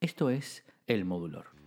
Esto es El Modulor.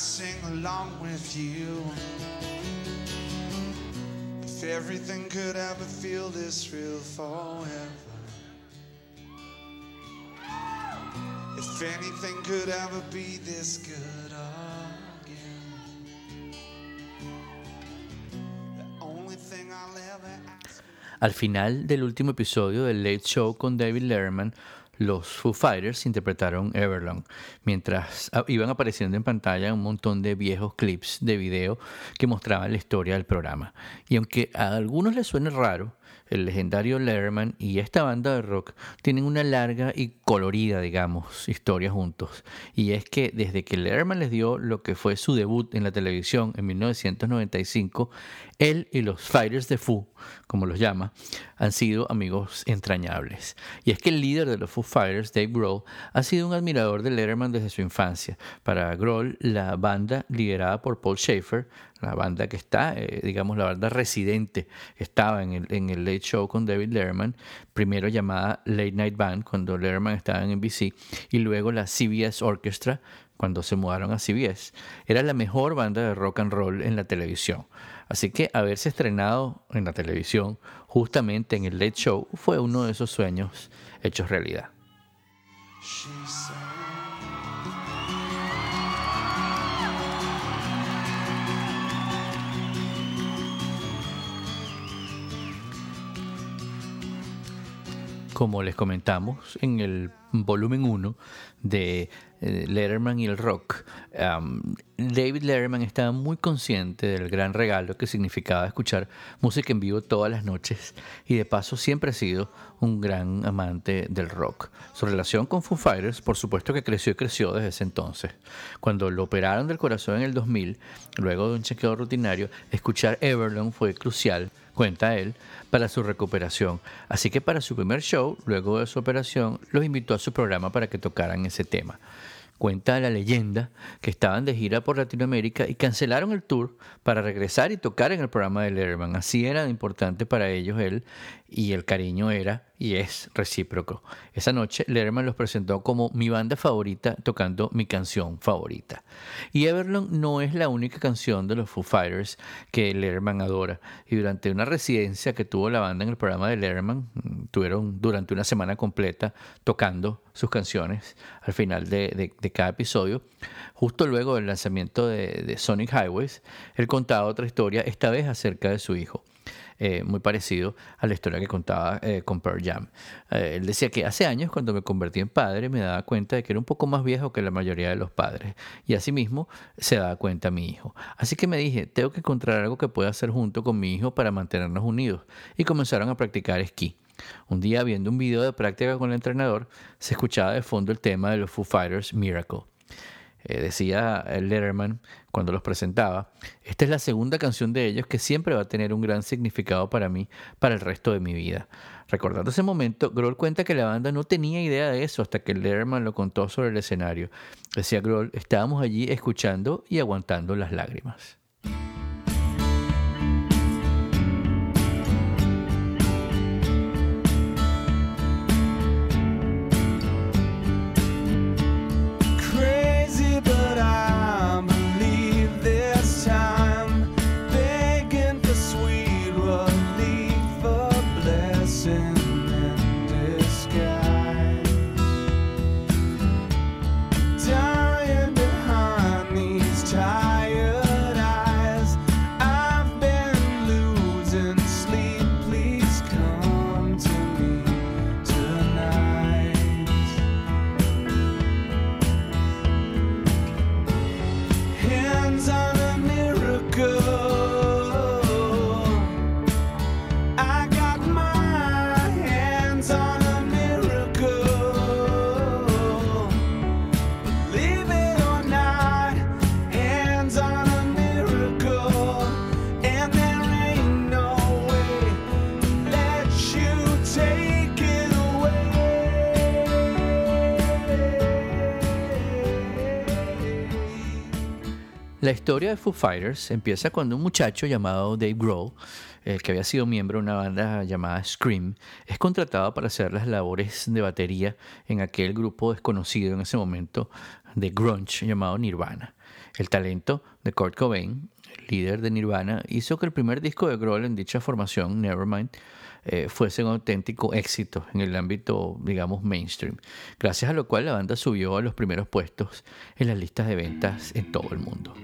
Sing along with you. If everything could ever feel this real forever. If anything could ever be this good again. The only thing I'll ever ask. Al final del último episodio del Late Show con David Letterman, los Foo Fighters interpretaron Everlong, mientras iban apareciendo en pantalla un montón de viejos clips de video que mostraban la historia del programa. Y aunque a algunos les suene raro, el legendario Letterman y esta banda de rock tienen una larga y colorida, digamos, historia juntos. Y es que desde que Letterman les dio lo que fue su debut en la televisión en 1995, él y los Fighters de Foo, como los llama, han sido amigos entrañables. Y es que el líder de los Foo Fighters, Dave Grohl, ha sido un admirador de Letterman desde su infancia. Para Grohl, la banda liderada por Paul Schaefer, la banda que está, eh, digamos, la banda residente, estaba en el, Late Show con David Letterman, primero llamada Late Night Band, cuando Letterman estaba en NBC, y luego la CBS Orchestra, cuando se mudaron a CBS. Era la mejor banda de rock and roll en la televisión. Así que haberse estrenado en la televisión justamente en el Late Show fue uno de esos sueños hechos realidad. Como les comentamos en el volumen 1 de eh, Letterman y el rock, David Letterman estaba muy consciente del gran regalo que significaba escuchar música en vivo todas las noches y de paso siempre ha sido un gran amante del rock. Su relación con Foo Fighters, por supuesto que creció y creció desde ese entonces. Cuando lo operaron del corazón en el 2000, luego de un chequeo rutinario, escuchar Everlong fue crucial cuenta él, para su recuperación. Así que para su primer show, luego de su operación, los invitó a su programa para que tocaran ese tema. Cuenta la leyenda que estaban de gira por Latinoamérica y cancelaron el tour para regresar y tocar en el programa de Letterman. Así era importante para ellos él y el cariño era y es recíproco. Esa noche Letterman los presentó como mi banda favorita tocando mi canción favorita. Y Everlong no es la única canción de los Foo Fighters que Letterman adora. Y durante una residencia que tuvo la banda en el programa de Letterman, tuvieron durante una semana completa tocando sus canciones al final de, cada episodio. Justo luego del lanzamiento de, de Sonic Highways, él contaba otra historia, esta vez acerca de su hijo. Eh, muy parecido a la historia que contaba eh, con Pearl Jam. Eh, él decía que hace años, cuando me convertí en padre, me daba cuenta de que era un poco más viejo que la mayoría de los padres. Y asimismo se daba cuenta mi hijo. Así que me dije, tengo que encontrar algo que pueda hacer junto con mi hijo para mantenernos unidos. Y comenzaron a practicar esquí. Un día, viendo un video de práctica con el entrenador, se escuchaba de fondo el tema de los Foo Fighters Miracle. Eh, decía Letterman cuando los presentaba, esta es la segunda canción de ellos que siempre va a tener un gran significado para mí para el resto de mi vida. Recordando ese momento, Grohl cuenta que la banda no tenía idea de eso hasta que Letterman lo contó sobre el escenario. Decía Grohl, estábamos allí escuchando y aguantando las lágrimas. La historia de Foo Fighters empieza cuando un muchacho llamado Dave Grohl, eh, que había sido miembro de una banda llamada Scream, es contratado para hacer las labores de batería en aquel grupo desconocido en ese momento de grunge llamado Nirvana. El talento de Kurt Cobain, líder de Nirvana, hizo que el primer disco de Grohl en dicha formación, Nevermind, eh, fuese un auténtico éxito en el ámbito, digamos, mainstream, gracias a lo cual la banda subió a los primeros puestos en las listas de ventas en todo el mundo.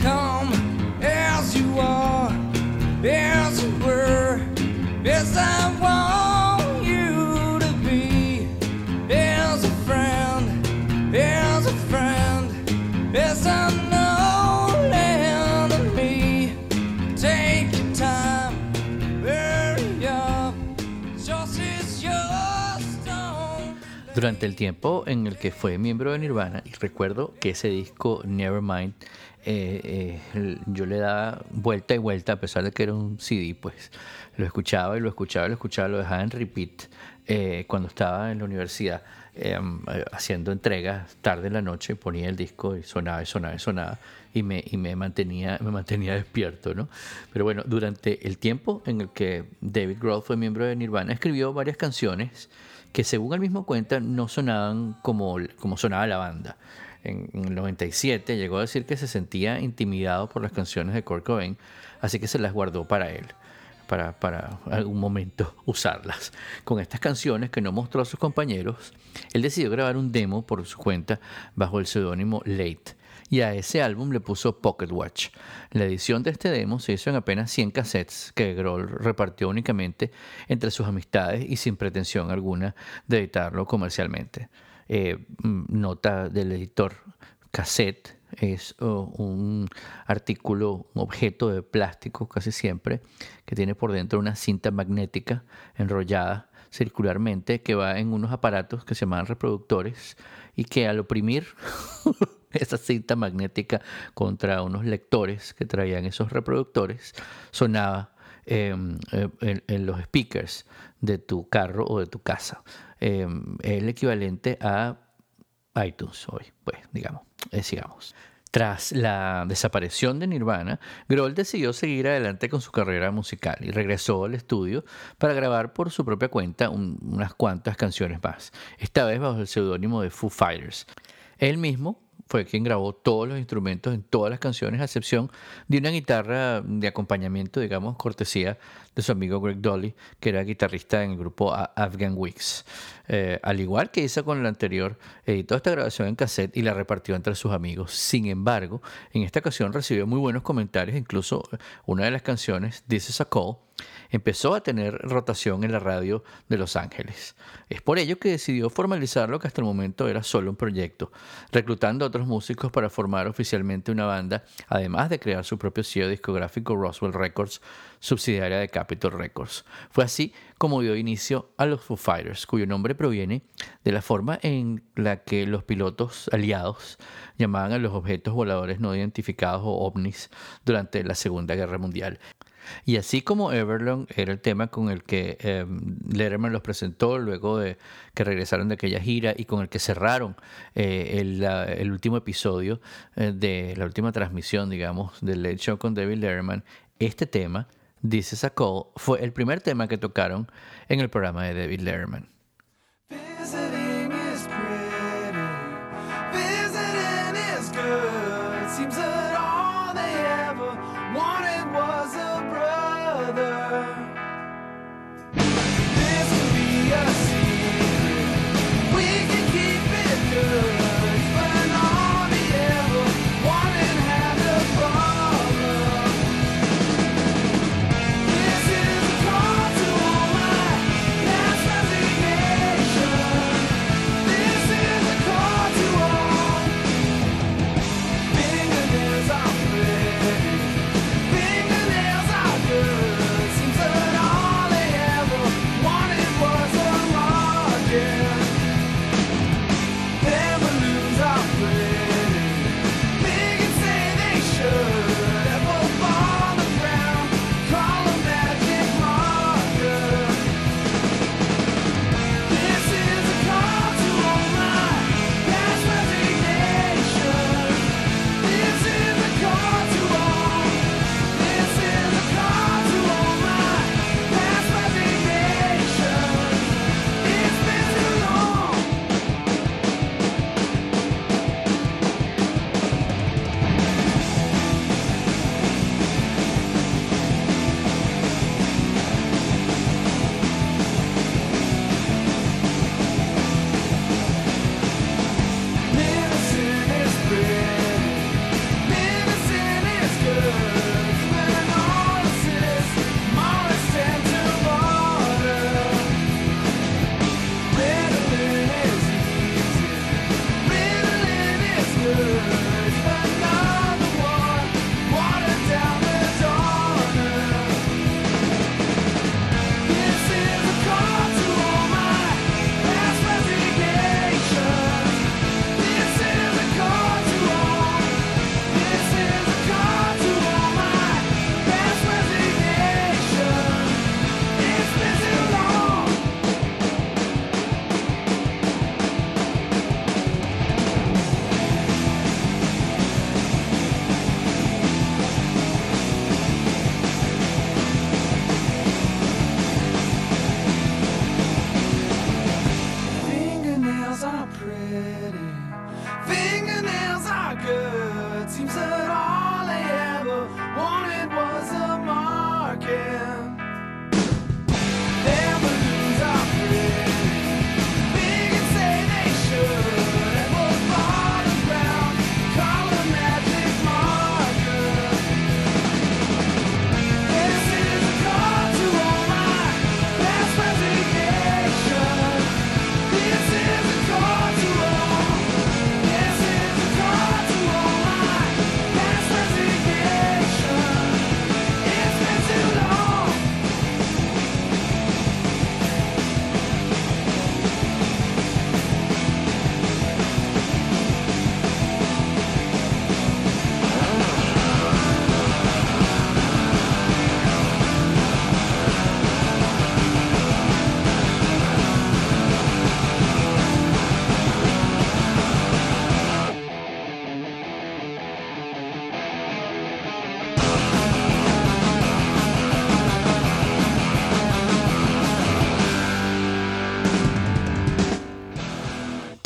Come as you are, as you were, as I want durante el tiempo en el que fue miembro de Nirvana, y recuerdo que ese disco Nevermind, eh, eh, yo le daba vuelta y vuelta, a pesar de que era un CD, pues lo escuchaba y lo escuchaba y lo escuchaba, lo dejaba en repeat eh, cuando estaba en la universidad haciendo entregas tarde en la noche, ponía el disco y sonaba y sonaba y sonaba y me, y me, mantenía, me mantenía despierto, ¿no? Pero bueno, durante el tiempo en el que David Grohl fue miembro de Nirvana, escribió varias canciones que según él mismo cuenta no sonaban como, como sonaba la banda. En, el 97 llegó a decir que se sentía intimidado por las canciones de Kurt Cobain, así que se las guardó para él, para, para algún momento usarlas. Con estas canciones que no mostró a sus compañeros, él decidió grabar un demo por su cuenta bajo el seudónimo Late y a ese álbum le puso Pocket Watch. La edición de este demo se hizo en apenas 100 cassettes que Grohl repartió únicamente entre sus amistades y sin pretensión alguna de editarlo comercialmente. Eh, mm, nota del editor cassette es un artículo, un objeto de plástico casi siempre, que tiene por dentro una cinta magnética enrollada circularmente que va en unos aparatos que se llaman reproductores y que al oprimir esa cinta magnética contra unos lectores que traían esos reproductores, sonaba eh, en, los speakers de tu carro o de tu casa. Em, el equivalente a iTunes hoy, pues digamos, eh, sigamos. Tras la desaparición de Nirvana, Grohl decidió seguir adelante con su carrera musical y regresó al estudio para grabar por su propia cuenta unas cuantas canciones más, esta vez bajo el seudónimo de Foo Fighters. Él mismo fue quien grabó todos los instrumentos en todas las canciones, a excepción de una guitarra de acompañamiento, digamos, cortesía de su amigo Greg Dolly, que era guitarrista en el grupo Afghan Weeks. Eh, al igual que hizo con el anterior, editó esta grabación en cassette y la repartió entre sus amigos. Sin embargo, en esta ocasión recibió muy buenos comentarios, incluso una de las canciones, This is a Call, empezó a tener rotación en la radio de Los Ángeles. Es por ello que decidió formalizar lo que hasta el momento era solo un proyecto, reclutando a otros músicos para formar oficialmente una banda, además de crear su propio sello discográfico Roswell Records, subsidiaria de Capitol Records. Fue así como dio inicio a los Foo Fighters, cuyo nombre proviene de la forma en la que los pilotos aliados llamaban a los objetos voladores no identificados o ovnis durante la Segunda Guerra Mundial. Y así como Everlong era el tema con el que eh, Letterman los presentó luego de que regresaron de aquella gira y con el que cerraron eh, el, último episodio eh, de la última transmisión, digamos, del Late Show con David Letterman, este tema, This is a Call, fue el primer tema que tocaron en el programa de David Letterman.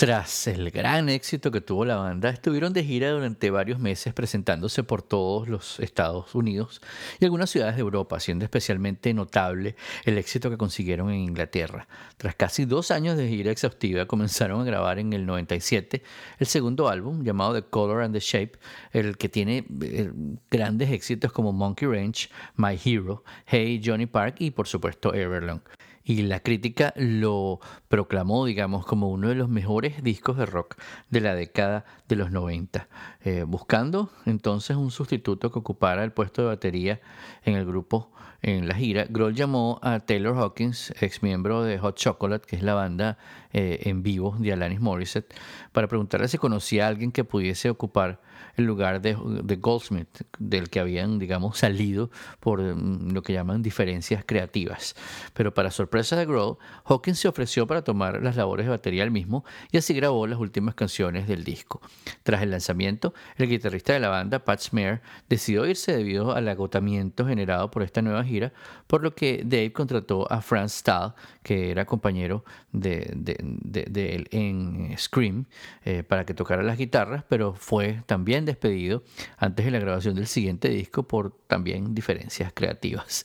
Tras el gran éxito que tuvo la banda, estuvieron de gira durante varios meses presentándose por todos los Estados Unidos y algunas ciudades de Europa, siendo especialmente notable el éxito que consiguieron en Inglaterra. Tras casi dos años de gira exhaustiva, comenzaron a grabar en el 97 el segundo álbum llamado The Color and the Shape, el que tiene eh, grandes éxitos como Monkey Ranch, My Hero, Hey Johnny Park y por supuesto Everlong y la crítica lo proclamó, digamos, como uno de los mejores discos de rock de la década de los 90, eh, buscando entonces un sustituto que ocupara el puesto de batería en el grupo en la gira. Grohl llamó a Taylor Hawkins, ex miembro de Hot Chocolate, que es la banda eh, en vivo de Alanis Morissette, para preguntarle si conocía a alguien que pudiese ocupar el lugar de, Goldsmith, del que habían, digamos, salido por mm, lo que llaman diferencias creativas. Pero para sorpresa de Grohl, Hawkins se ofreció para tomar las labores de batería él mismo y así grabó las últimas canciones del disco. Tras el lanzamiento, el guitarrista de la banda, Pat Smear, decidió irse debido al agotamiento generado por esta nueva gira, por lo que Dave contrató a Franz Stahl, que era compañero de, él en Scream, eh, para que tocara las guitarras, pero fue también despedido antes de la grabación del siguiente disco por también diferencias creativas.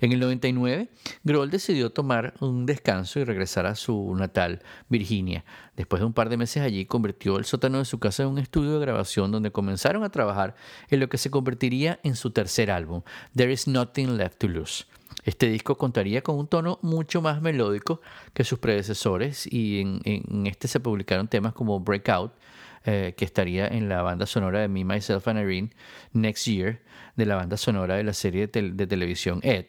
En el 99, Grohl decidió tomar un descanso y regresar a su natal Virginia. Después de un par de meses allí, convirtió el sótano de su casa en un estudio de grabación donde comenzaron a trabajar en lo que se convertiría en su tercer álbum, There Is Nothing Left to Lose. Este disco contaría con un tono mucho más melódico que sus predecesores y en, este se publicaron temas como Breakout, eh, que estaría en la banda sonora de Me, Myself and Irene Next Year, de la banda sonora de la serie de, televisión Ed,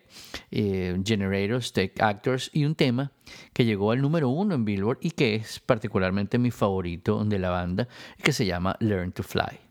eh, Generators, Tech Actors y un tema que llegó al número uno en Billboard y que es particularmente mi favorito de la banda, que se llama Learn to Fly.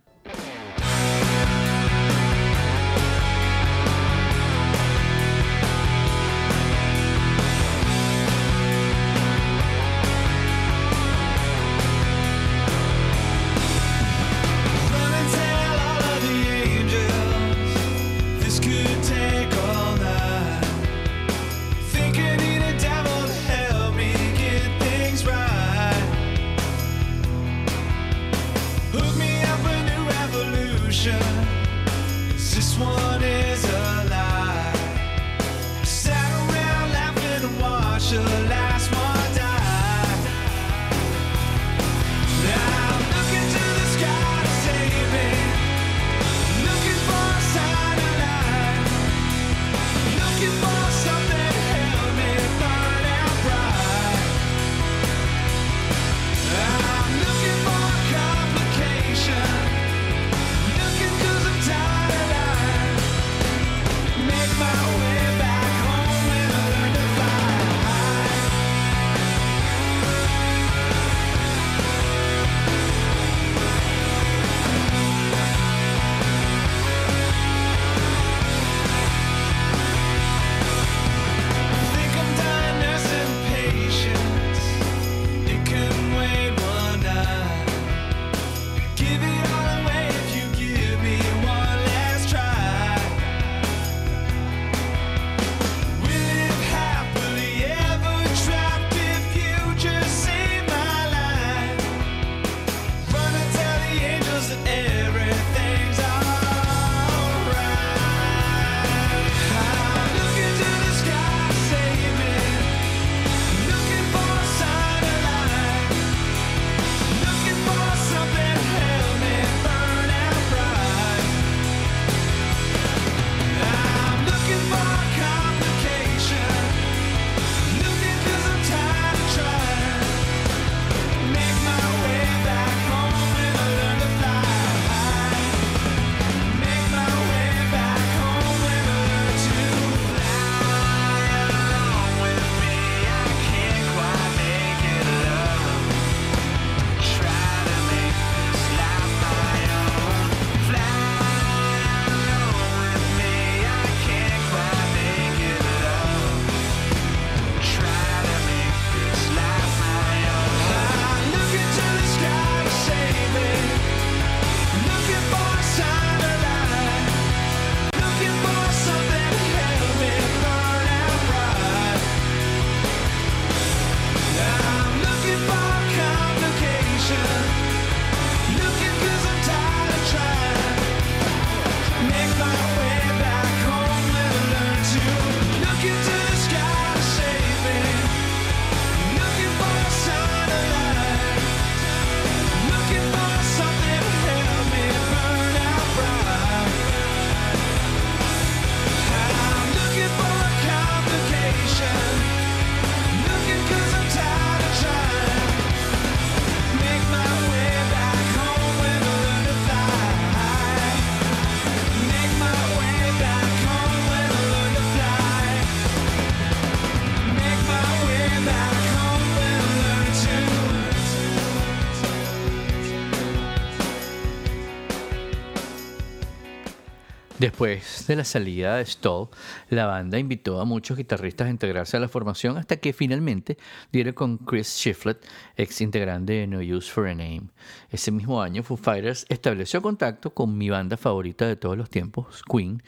Después de la salida de Stoll, la banda invitó a muchos guitarristas a integrarse a la formación hasta que finalmente dieron con Chris Shiflett, ex integrante de No Use for a Name. Ese mismo año, Foo Fighters estableció contacto con mi banda favorita de todos los tiempos, Queen,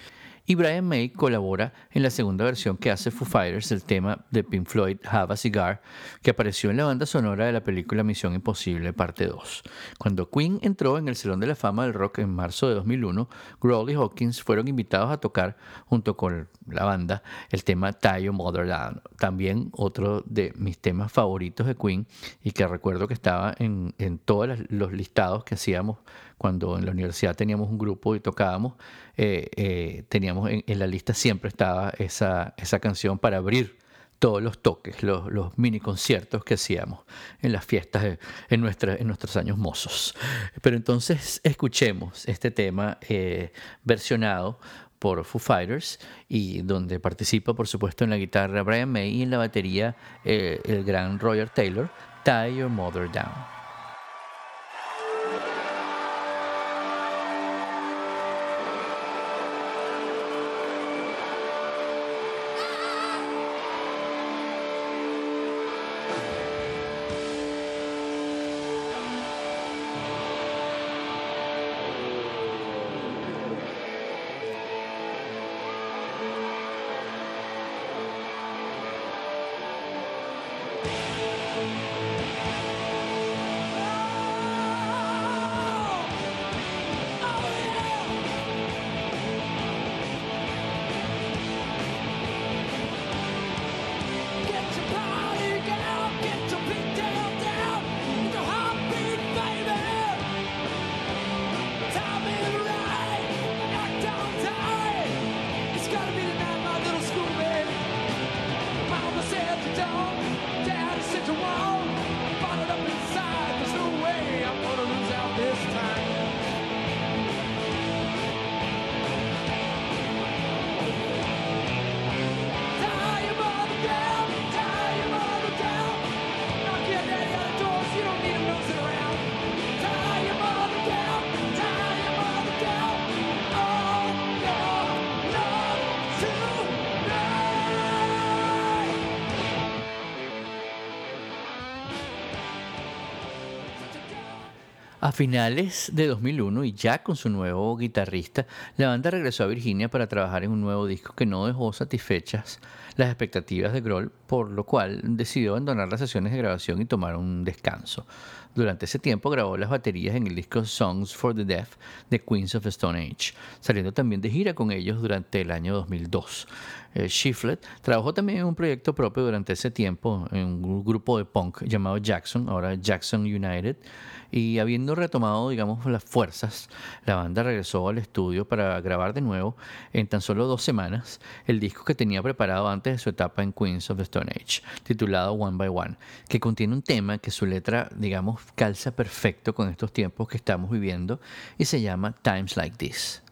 y Brian May colabora en la segunda versión que hace Foo Fighters del tema de Pink Floyd Have a Cigar, que apareció en la banda sonora de la película Misión Imposible Parte 2. Cuando Queen entró en el Salón de la Fama del Rock en marzo de 2001, Grohl y Hawkins fueron invitados a tocar junto con la banda el tema Tie Your Mother Down, también otro de mis temas favoritos de Queen y que recuerdo que estaba en, en todos los listados que hacíamos cuando en la universidad teníamos un grupo y tocábamos, eh, eh, teníamos en, la lista siempre estaba esa, esa canción para abrir todos los toques, los, mini conciertos que hacíamos en las fiestas en, nuestra, en nuestros años mozos. Pero entonces escuchemos este tema eh, versionado por Foo Fighters y donde participa por supuesto en la guitarra Brian May y en la batería el gran Roger Taylor, Tie Your Mother Down. Finales de 2001 y ya con su nuevo guitarrista, la banda regresó a Virginia para trabajar en un nuevo disco que no dejó satisfechas las expectativas de Grohl, por lo cual decidió abandonar las sesiones de grabación y tomar un descanso. Durante ese tiempo grabó las baterías en el disco Songs for the Deaf de Queens of Stone Age, saliendo también de gira con ellos durante el año 2002. Eh, Shiflet trabajó también en un proyecto propio durante ese tiempo en un grupo de punk llamado Jackson, ahora Jackson United y habiendo retomado, digamos, las fuerzas, la banda regresó al estudio para grabar de nuevo en tan solo dos semanas el disco que tenía preparado antes de su etapa en Queens of the Stone Age, titulado One by One, que contiene un tema que su letra, digamos, calza perfecto con estos tiempos que estamos viviendo y se llama Times Like This.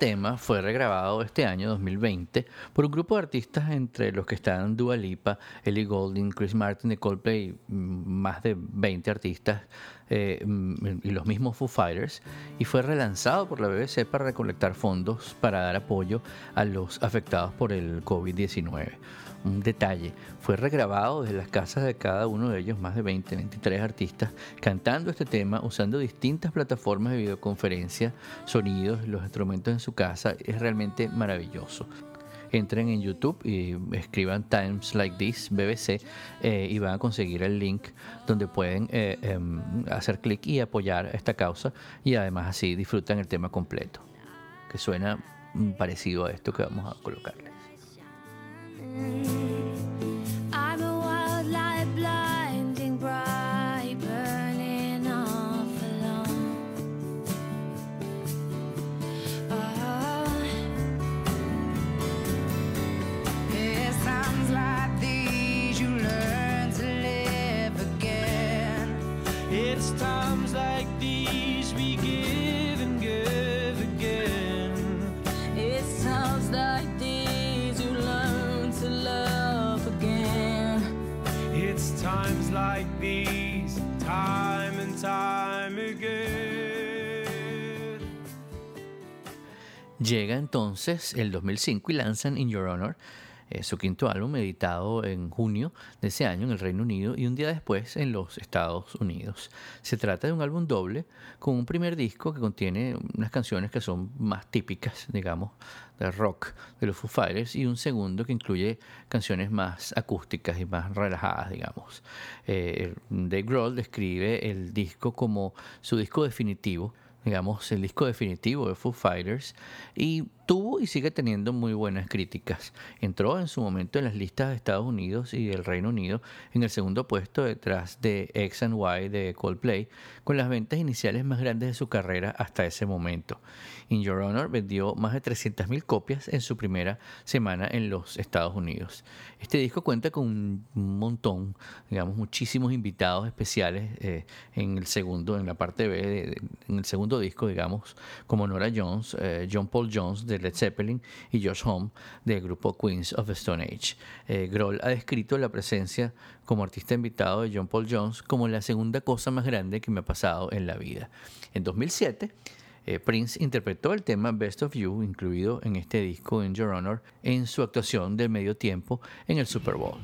Tema fue regrabado este año 2020 por un grupo de artistas entre los que están Dua Lipa, Ellie Goulding, Chris Martin de Coldplay, mm, más de 20 artistas eh, mm, y los mismos Foo Fighters, y fue relanzado por la BBC para recolectar fondos para dar apoyo a los afectados por el COVID-19 un detalle, fue regrabado desde las casas de cada uno de ellos, más de 20, 23 artistas, cantando este tema usando distintas plataformas de videoconferencia, sonidos, los instrumentos en su casa. Es realmente maravilloso entren en YouTube y escriban Times Like This BBC eh, y van a conseguir el link donde pueden eh, em, hacer clic y apoyar esta causa y además así disfrutan el tema completo, que suena mm, parecido a esto que vamos a colocarle. Mm-hmm. Llega entonces el 2005 y lanzan In Your Honor, eh, su quinto álbum editado en junio de ese año en el Reino Unido y un día después en los Estados Unidos. Se trata de un álbum doble con un primer disco que contiene unas canciones que son más típicas, digamos, de rock de los Foo Fighters y un segundo que incluye canciones más acústicas y más relajadas, digamos. Eh, Dave Grohl describe el disco como su disco definitivo digamos, el disco definitivo de Foo Fighters y tuvo y sigue teniendo muy buenas críticas. Entró en su momento en las listas de Estados Unidos y del Reino Unido en el segundo puesto detrás de X and Y de Coldplay, con las ventas iniciales más grandes de su carrera hasta ese momento. In Your Honor vendió más de 300.000 copias en su primera semana en los Estados Unidos. Este disco cuenta con un montón, digamos, muchísimos invitados especiales eh, en el segundo, en la parte B, de- en el segundo disco, digamos, como Nora Jones, eh, John Paul Jones de Led Zeppelin y Josh Homme del grupo Queens of the Stone Age. Eh, Grohl ha descrito la presencia como artista invitado de John Paul Jones como la segunda cosa más grande que me ha pasado en la vida. En 2007, eh, Prince interpretó el tema Best of You, incluido en este disco In Your Honor, en su actuación del medio tiempo en el Super Bowl.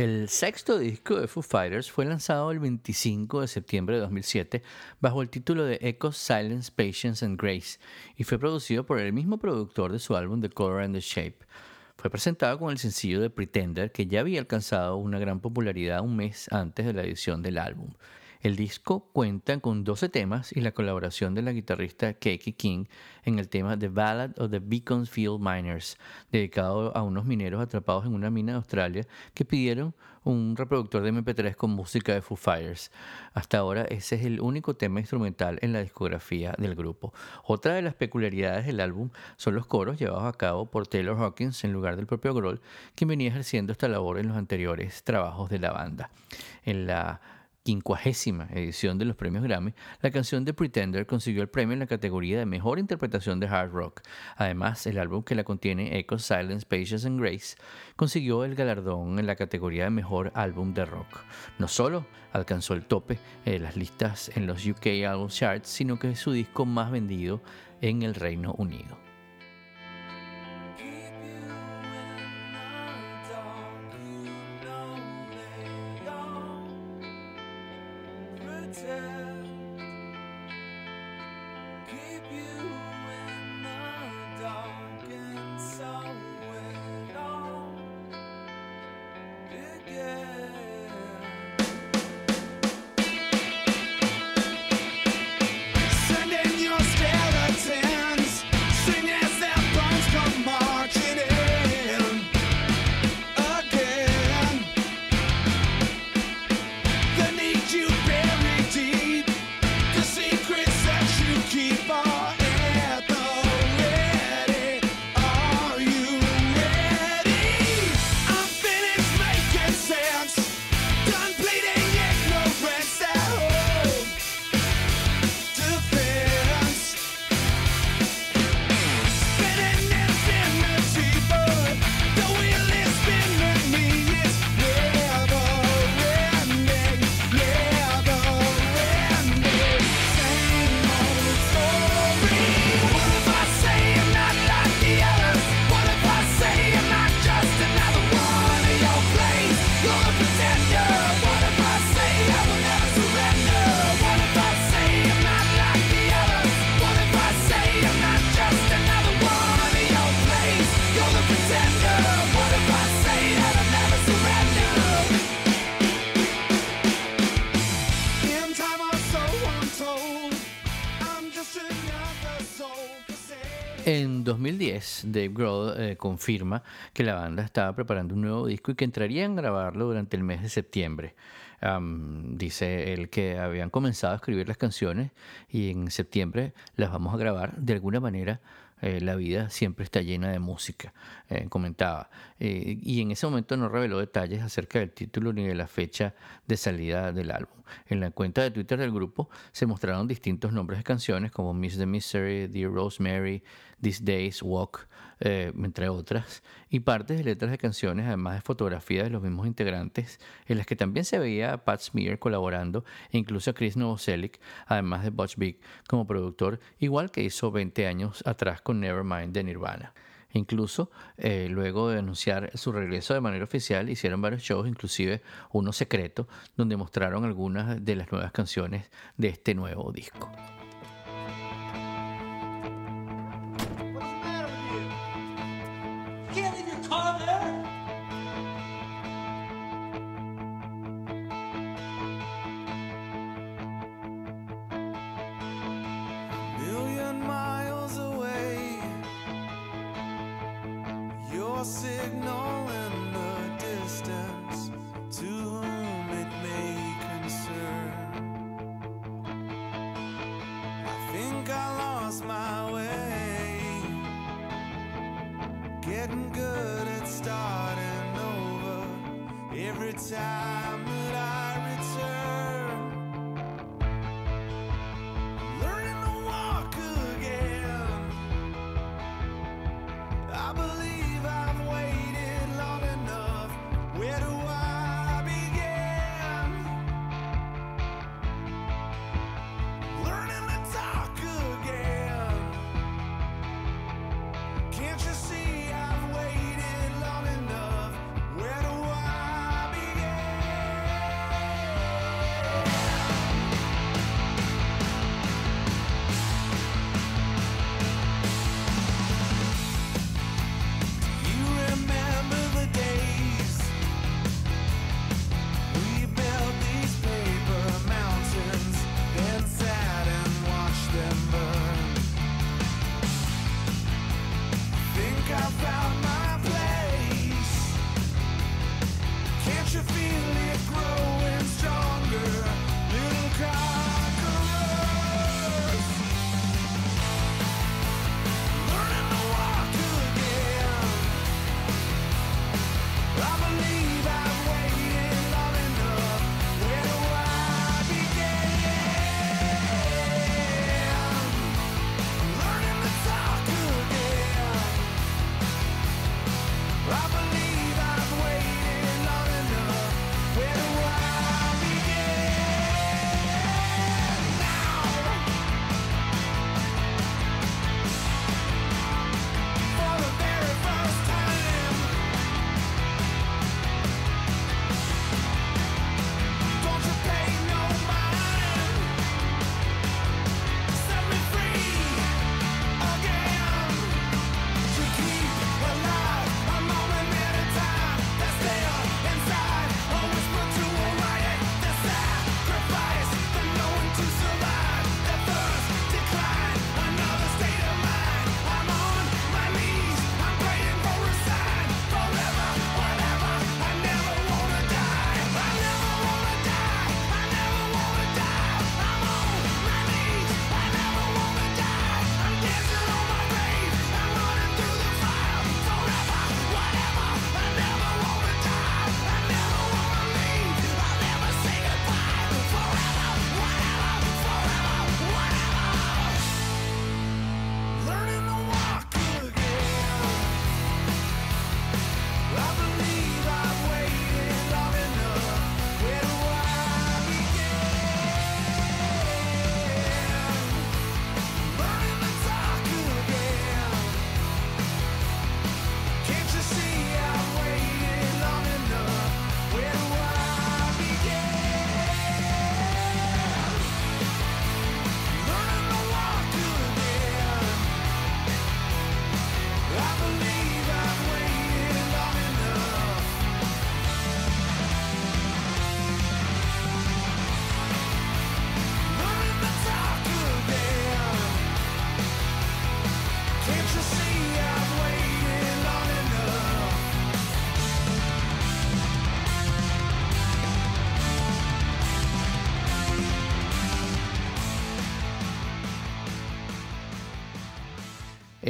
El sexto disco de Foo Fighters fue lanzado el 25 de septiembre de 2007 bajo el título de Echoes, Silence, Patience and Grace y fue producido por el mismo productor de su álbum The Color and the Shape. Fue presentado con el sencillo de Pretender que ya había alcanzado una gran popularidad un mes antes de la edición del álbum. El disco cuenta con 12 temas y la colaboración de la guitarrista Keiki King en el tema The Ballad of the Beaconsfield Miners, dedicado a unos mineros atrapados en una mina de Australia que pidieron un reproductor de MP3 con música de Foo Fighters. Hasta ahora ese es el único tema instrumental en la discografía del grupo. Otra de las peculiaridades del álbum son los coros llevados a cabo por Taylor Hawkins en lugar del propio Grohl, quien venía ejerciendo esta labor en los anteriores trabajos de la banda. En la quincuagésima edición de los premios Grammy, la canción de Pretender consiguió el premio en la categoría de mejor interpretación de hard rock. Además, el álbum que la contiene, Echo, Silence, Patience and Grace, consiguió el galardón en la categoría de mejor álbum de rock. No solo alcanzó el tope de las listas en los UK Album Charts, sino que es su disco más vendido en el Reino Unido. pretend. Keep you. En 2010, Dave Grohl eh, confirma que la banda estaba preparando un nuevo disco y que entrarían a grabarlo durante el mes de septiembre. Dice él que habían comenzado a escribir las canciones y en septiembre las vamos a grabar. De alguna manera, eh, la vida siempre está llena de música, eh, comentaba. Eh, y en ese momento no reveló detalles acerca del título ni de la fecha de salida del álbum. En la cuenta de Twitter del grupo se mostraron distintos nombres de canciones como Miss the Mystery, Dear Rosemary, These Days, Walk, eh, entre otras, y partes de letras de canciones, además de fotografías de los mismos integrantes, en las que también se veía a Pat Smear colaborando, e incluso a Chris Novoselic, además de Butch Vig como productor, igual que hizo 20 años atrás con Nevermind de Nirvana. Incluso eh, luego de anunciar su regreso de manera oficial, hicieron varios shows, inclusive uno secreto, donde mostraron algunas de las nuevas canciones de este nuevo disco. Getting good at starting over. Every time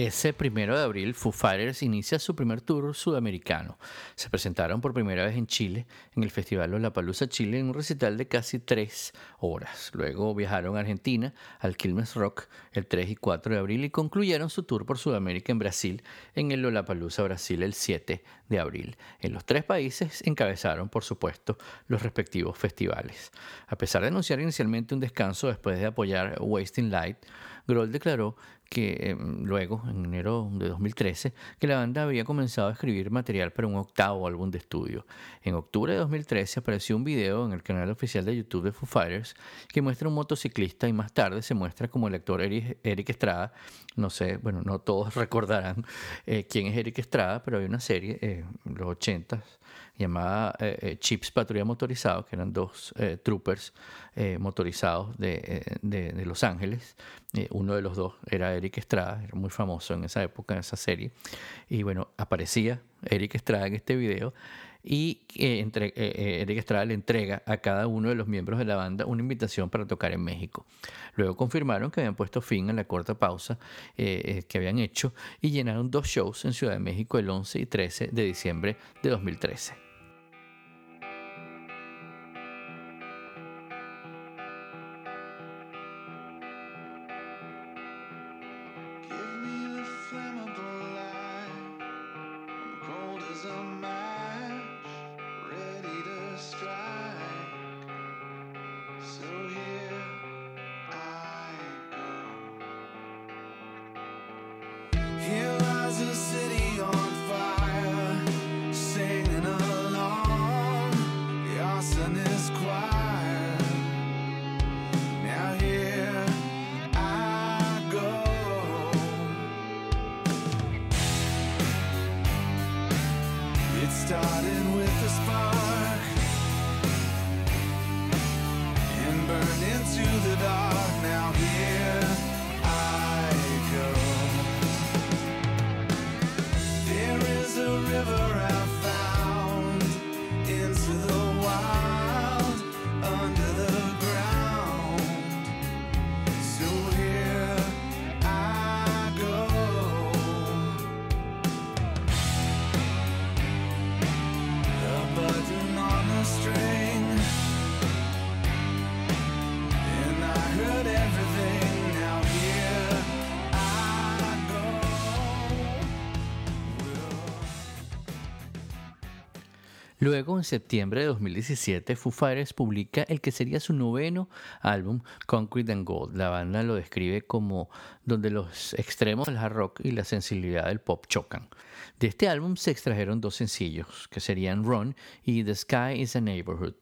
Ese primero de abril, Foo Fighters inicia su primer tour sudamericano. Se presentaron por primera vez en Chile, en el Festival Lollapalooza Chile, en un recital de casi tres horas. Luego viajaron a Argentina, al Quilmes Rock, el 3 y 4 de abril, y concluyeron su tour por Sudamérica en Brasil, en el Lollapalooza Brasil, el 7 de abril. En los tres países encabezaron, por supuesto, los respectivos festivales. A pesar de anunciar inicialmente un descanso después de apoyar Wasting Light, Grohl declaró que eh, luego, en enero de 2013, que la banda había comenzado a escribir material para un octavo álbum de estudio. En octubre de 2013 apareció un video en el canal oficial de YouTube de Foo Fighters que muestra un motociclista y más tarde se muestra como el actor Eric, Estrada. No sé, bueno, no todos recordarán eh, quién es Eric Estrada, pero hay una serie eh, los 80s llamada eh, eh, Chips Patrulla Motorizado, que eran dos eh, troopers eh, motorizados de, de- Los Ángeles. Uno de los dos era Eric Estrada, era muy famoso en esa época, en esa serie. Y bueno, aparecía Eric Estrada en este video. Y entre- Eric Estrada le entrega a cada uno de los miembros de la banda una invitación para tocar en México. Luego confirmaron que habían puesto fin a la corta pausa que habían hecho y llenaron dos shows en Ciudad de México el 11 y 13 de diciembre de 2013. Luego, en septiembre de 2017, Foo Fighters publica el que sería su noveno álbum, Concrete and Gold. La banda lo describe como donde los extremos del hard rock y la sensibilidad del pop chocan. De este álbum se extrajeron dos sencillos, que serían Run y The Sky is a Neighborhood.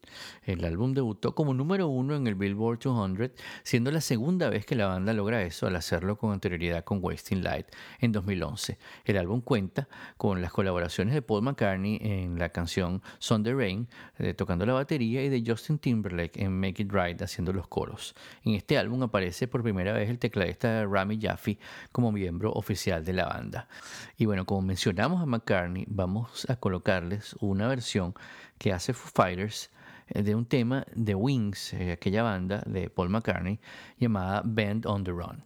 El álbum debutó como número uno en el Billboard 200, siendo la segunda vez que la banda logra eso al hacerlo con anterioridad con Wasting Light en 2011. El álbum cuenta con las colaboraciones de Paul McCartney en la canción Sunday Rain, eh, tocando la batería, y de Justin Timberlake en Make It Right, haciendo los coros. En este álbum aparece por primera vez el tecladista Rami Jaffe como miembro oficial de la banda. Y bueno, como a McCartney, vamos a colocarles una versión que hace Foo Fighters eh, de un tema de Wings, eh, aquella banda de Paul McCartney, llamada Band on the Run.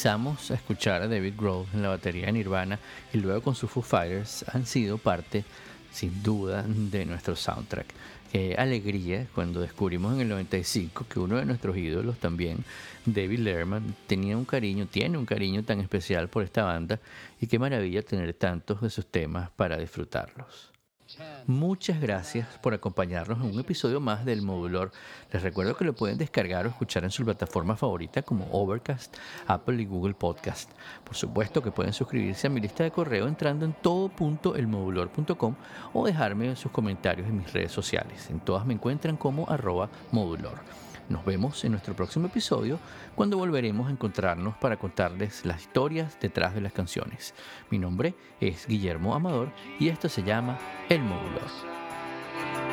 Comenzamos a escuchar a David Grohl en la batería de Nirvana y luego con sus Foo Fighters han sido parte, sin duda, de nuestro soundtrack. Qué alegría cuando descubrimos en el 95 que uno de nuestros ídolos también, David Letterman, tenía un cariño, tiene un cariño tan especial por esta banda y qué maravilla tener tantos de sus temas para disfrutarlos. Muchas gracias por acompañarnos en un episodio más del Modulor. Les recuerdo que lo pueden descargar o escuchar en su plataforma favorita como Overcast, Apple y Google Podcast. Por supuesto que pueden suscribirse a mi lista de correo entrando en todo.elmodulor.com o dejarme sus comentarios en mis redes sociales. En todas me encuentran como arroba modulor. Nos vemos en nuestro próximo episodio cuando volveremos a encontrarnos para contarles las historias detrás de las canciones. Mi nombre es Guillermo Amador y esto se llama El Modulor.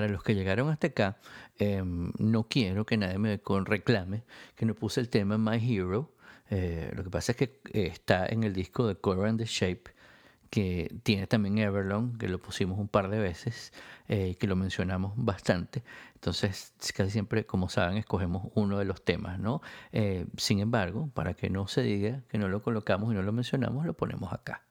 Para los que llegaron hasta acá, em, no quiero que nadie me reclame que no puse el tema My Hero. Eh, lo que pasa es que eh, está en el disco de Color and the Shape, que tiene también Everlong, que lo pusimos un par de veces, eh, que lo mencionamos bastante. Entonces, casi siempre, como saben, escogemos uno de los temas, ¿no? Eh, sin embargo, para que no se diga que no lo colocamos y no lo mencionamos, lo ponemos acá.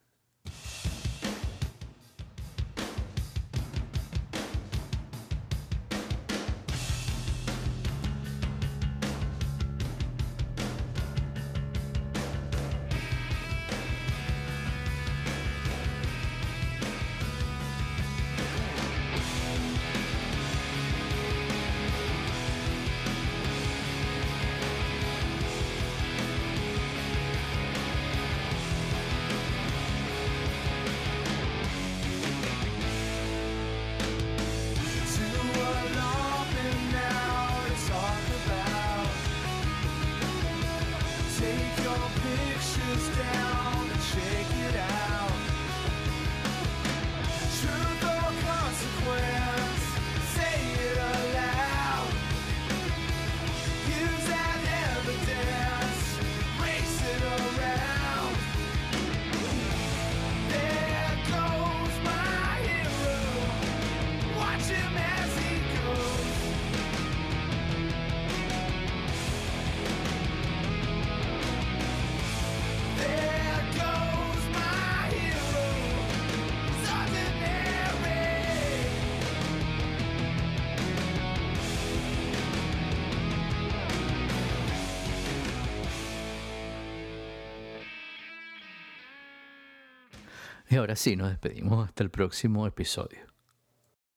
Ahora sí, nos despedimos hasta el próximo episodio.